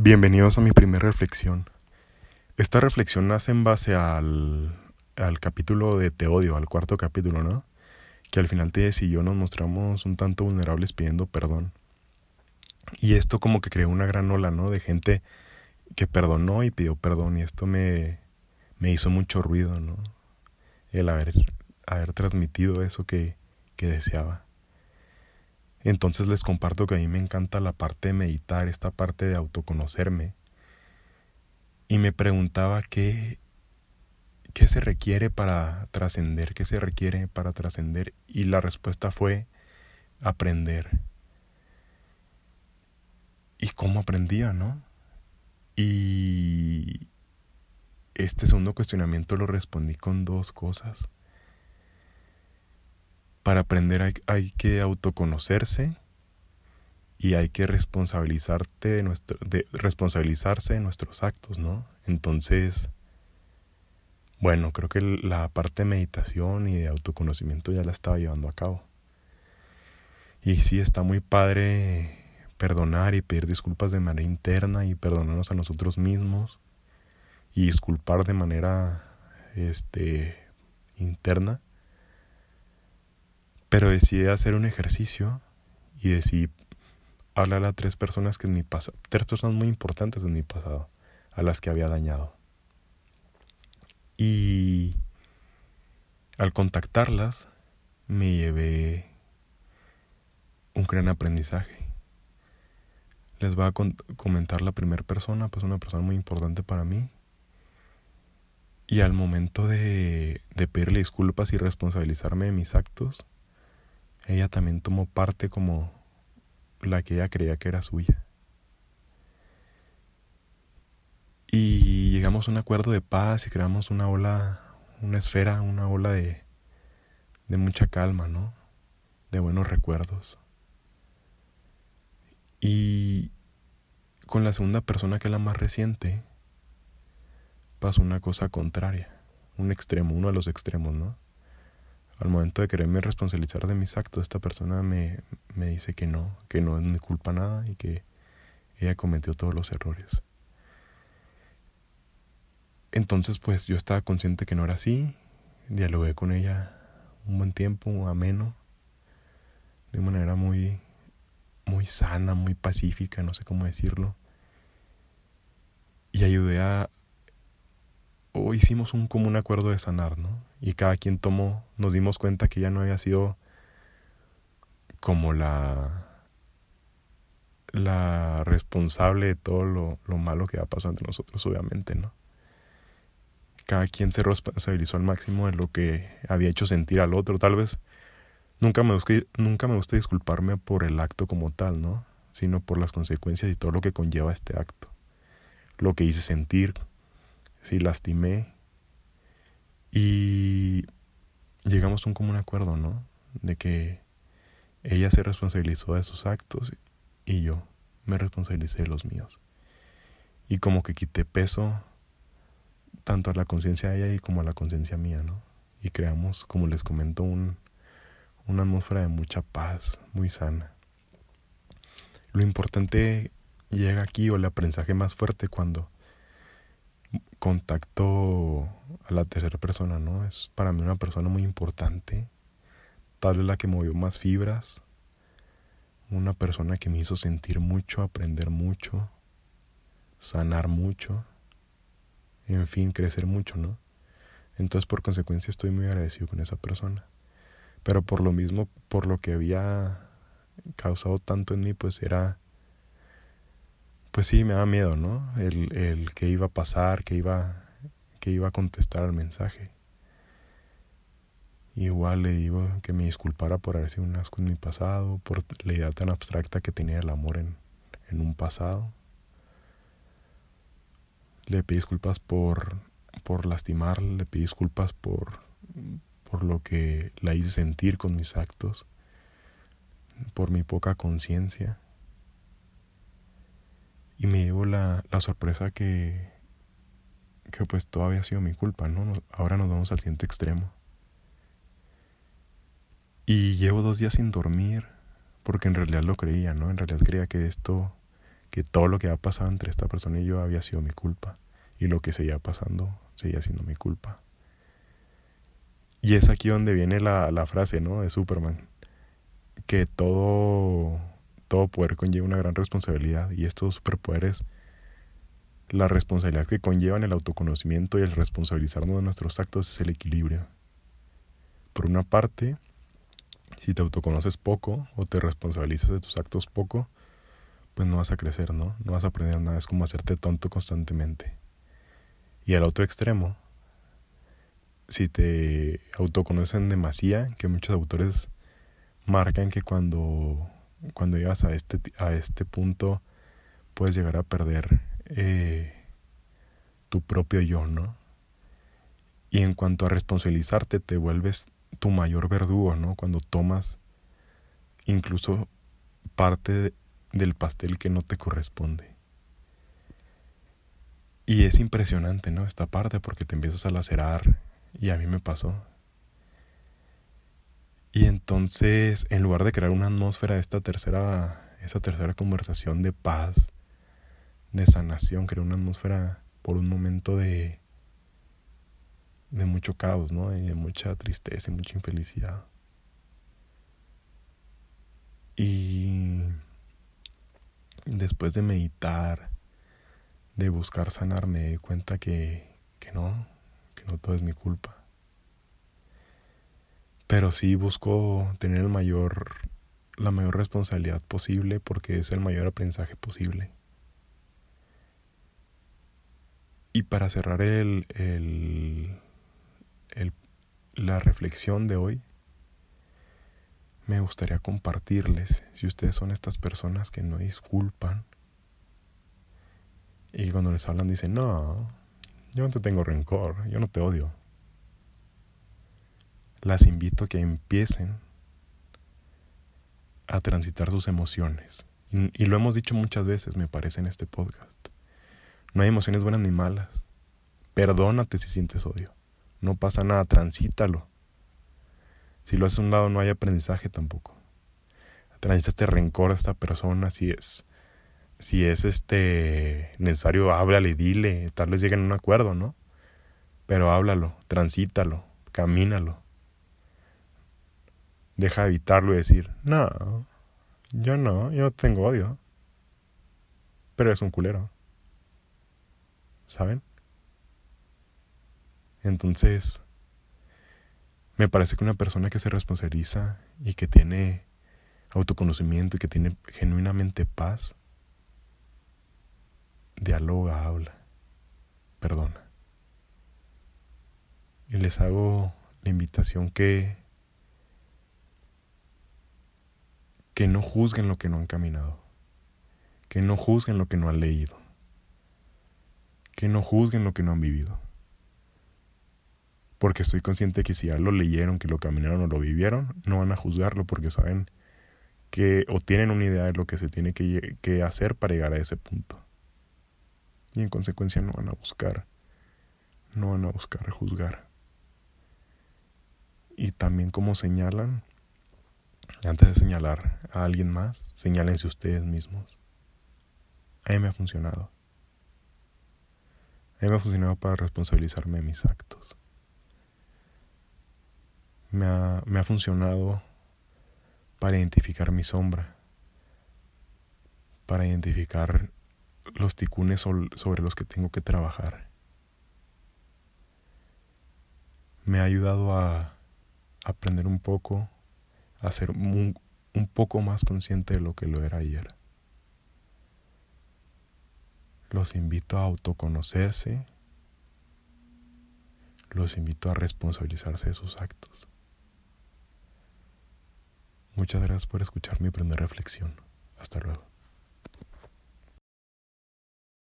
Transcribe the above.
Bienvenidos a mi primera reflexión. Esta reflexión nace en base al, al capítulo de Te odio, al cuarto capítulo, ¿no? Que al final te y yo nos mostramos un tanto vulnerables pidiendo perdón. Y esto como que creó una gran ola, ¿no? De gente que perdonó y pidió perdón. Y esto me, me hizo mucho ruido, ¿no? El haber, haber transmitido eso que, que deseaba. Entonces les comparto que a mí me encanta la parte de meditar, esta parte de autoconocerme. Y me preguntaba qué, qué se requiere para trascender, qué se requiere para trascender. Y la respuesta fue aprender. ¿Y cómo aprendía, no? Y este segundo cuestionamiento lo respondí con dos cosas para aprender hay, que autoconocerse y hay que de de responsabilizarse de nuestros actos, ¿no? Entonces, bueno, creo que la parte de meditación y de autoconocimiento ya la estaba llevando a cabo. Y sí, está muy padre perdonar y pedir disculpas de manera interna y perdonarnos a nosotros mismos y disculpar de manera este interna pero decidí hacer un ejercicio y decidí hablar a tres personas que en mi pasado, tres personas muy importantes en mi pasado, a las que había dañado. Y al contactarlas me llevé un gran aprendizaje. Les voy a comentar la primera persona, pues una persona muy importante para mí. Y al momento de, de pedirle disculpas y responsabilizarme de mis actos, ella también tomó parte como la que ella creía que era suya. Y llegamos a un acuerdo de paz y creamos una ola, una esfera, una ola de, de mucha calma, ¿no? De buenos recuerdos. Y con la segunda persona, que es la más reciente, pasó una cosa contraria, un extremo, uno de los extremos, ¿no? Al momento de quererme responsabilizar de mis actos, esta persona me, me dice que no, que no es mi culpa nada y que ella cometió todos los errores. Entonces pues yo estaba consciente que no era así, dialogué con ella un buen tiempo, ameno, de manera muy, muy sana, muy pacífica, no sé cómo decirlo. Y ayudé a, o hicimos un común acuerdo de sanar, ¿no? Y cada quien tomó, nos dimos cuenta que ya no había sido como la la responsable de todo lo, lo malo que ha pasado entre nosotros, obviamente, ¿no? Cada quien se responsabilizó al máximo de lo que había hecho sentir al otro. Tal vez nunca me gusta, nunca me gusta disculparme por el acto como tal, ¿no? Sino por las consecuencias y todo lo que conlleva este acto. Lo que hice sentir, sí lastimé. Y llegamos a un común acuerdo, ¿no? De que ella se responsabilizó de sus actos y yo me responsabilicé de los míos. Y como que quité peso tanto a la conciencia de ella y como a la conciencia mía, ¿no? Y creamos, como les comento, un, una atmósfera de mucha paz, muy sana. Lo importante llega aquí o el aprendizaje más fuerte cuando contacto a la tercera persona, ¿no? Es para mí una persona muy importante, tal vez la que movió más fibras, una persona que me hizo sentir mucho, aprender mucho, sanar mucho, en fin, crecer mucho, ¿no? Entonces por consecuencia estoy muy agradecido con esa persona. Pero por lo mismo, por lo que había causado tanto en mí, pues era pues sí, me da miedo, ¿no? El, el que iba a pasar, que iba, que iba a contestar al mensaje. Igual le digo que me disculpara por haber sido un asco en mi pasado, por la idea tan abstracta que tenía el amor en, en un pasado. Le pedí disculpas por, por lastimar, le pedí disculpas por, por lo que la hice sentir con mis actos, por mi poca conciencia. Y me llevo la, la sorpresa que, que pues todavía ha sido mi culpa, ¿no? Ahora nos vamos al siguiente extremo. Y llevo dos días sin dormir, porque en realidad lo creía, ¿no? En realidad creía que esto, que todo lo que había pasado entre esta persona y yo había sido mi culpa y lo que seguía pasando seguía siendo mi culpa. Y es aquí donde viene la, la frase, ¿no? De Superman, que todo, todo poder conlleva una gran responsabilidad y estos superpoderes, la responsabilidad que conllevan el autoconocimiento y el responsabilizarnos de nuestros actos es el equilibrio. Por una parte, si te autoconoces poco o te responsabilizas de tus actos poco, pues no vas a crecer, ¿no? No vas a aprender nada, es como hacerte tonto constantemente. Y al otro extremo, si te autoconocen demasiado, que muchos autores marcan que cuando, cuando llegas a este, a este punto puedes llegar a perder eh, tu propio yo, ¿no? Y en cuanto a responsabilizarte, te vuelves tu mayor verdugo, ¿no? Cuando tomas incluso parte del pastel que no te corresponde. Y es impresionante, ¿no? Esta parte porque te empiezas a lacerar y a mí me pasó. Y entonces, en lugar de crear una atmósfera, esta tercera, esta tercera conversación de paz, de sanación, creó una atmósfera por un momento de, de mucho caos, ¿no? Y de mucha tristeza y mucha infelicidad. Y después de meditar, de buscar sanar, me di cuenta que, que no, que no todo es mi culpa. Pero sí busco tener el mayor, la mayor responsabilidad posible porque es el mayor aprendizaje posible. Y para cerrar el, el, el, la reflexión de hoy, me gustaría compartirles, si ustedes son estas personas que no disculpan, y cuando les hablan dicen, no, yo no te tengo rencor, yo no te odio. Las invito a que empiecen a transitar sus emociones. Y, lo hemos dicho muchas veces, me parece, en este podcast. No hay emociones buenas ni malas. Perdónate si sientes odio. No pasa nada, transítalo. Si lo haces a un lado no hay aprendizaje tampoco. Transita este rencor a esta persona si es si es este necesario, háblale, dile, tal vez lleguen a un acuerdo, ¿no? Pero háblalo, transítalo, camínalo. Deja de evitarlo y decir, no, yo no, yo tengo odio. Pero es un culero. ¿Saben? Entonces, me parece que una persona que se responsabiliza y que tiene autoconocimiento y que tiene genuinamente paz, dialoga, habla, perdona. Y les hago la invitación que que no juzguen lo que no han caminado, que no juzguen lo que no han leído, que no juzguen lo que no han vivido. Porque estoy consciente que si ya lo leyeron, que lo caminaron o lo vivieron, no van a juzgarlo porque saben que o tienen una idea de lo que se tiene que, hacer para llegar a ese punto y en consecuencia no van a buscar, no van a buscar juzgar. Y también como señalan, antes de señalar a alguien más, señálense ustedes mismos. A mí me ha funcionado. A mí me ha funcionado para responsabilizarme de mis actos. Me ha, me ha funcionado para identificar mi sombra, para identificar los ticunes sobre los que tengo que trabajar. Me ha ayudado a aprender un poco, a ser un, poco más consciente de lo que lo era ayer. Los invito a autoconocerse, los invito a responsabilizarse de sus actos. Muchas gracias por escuchar mi primera reflexión. Hasta luego.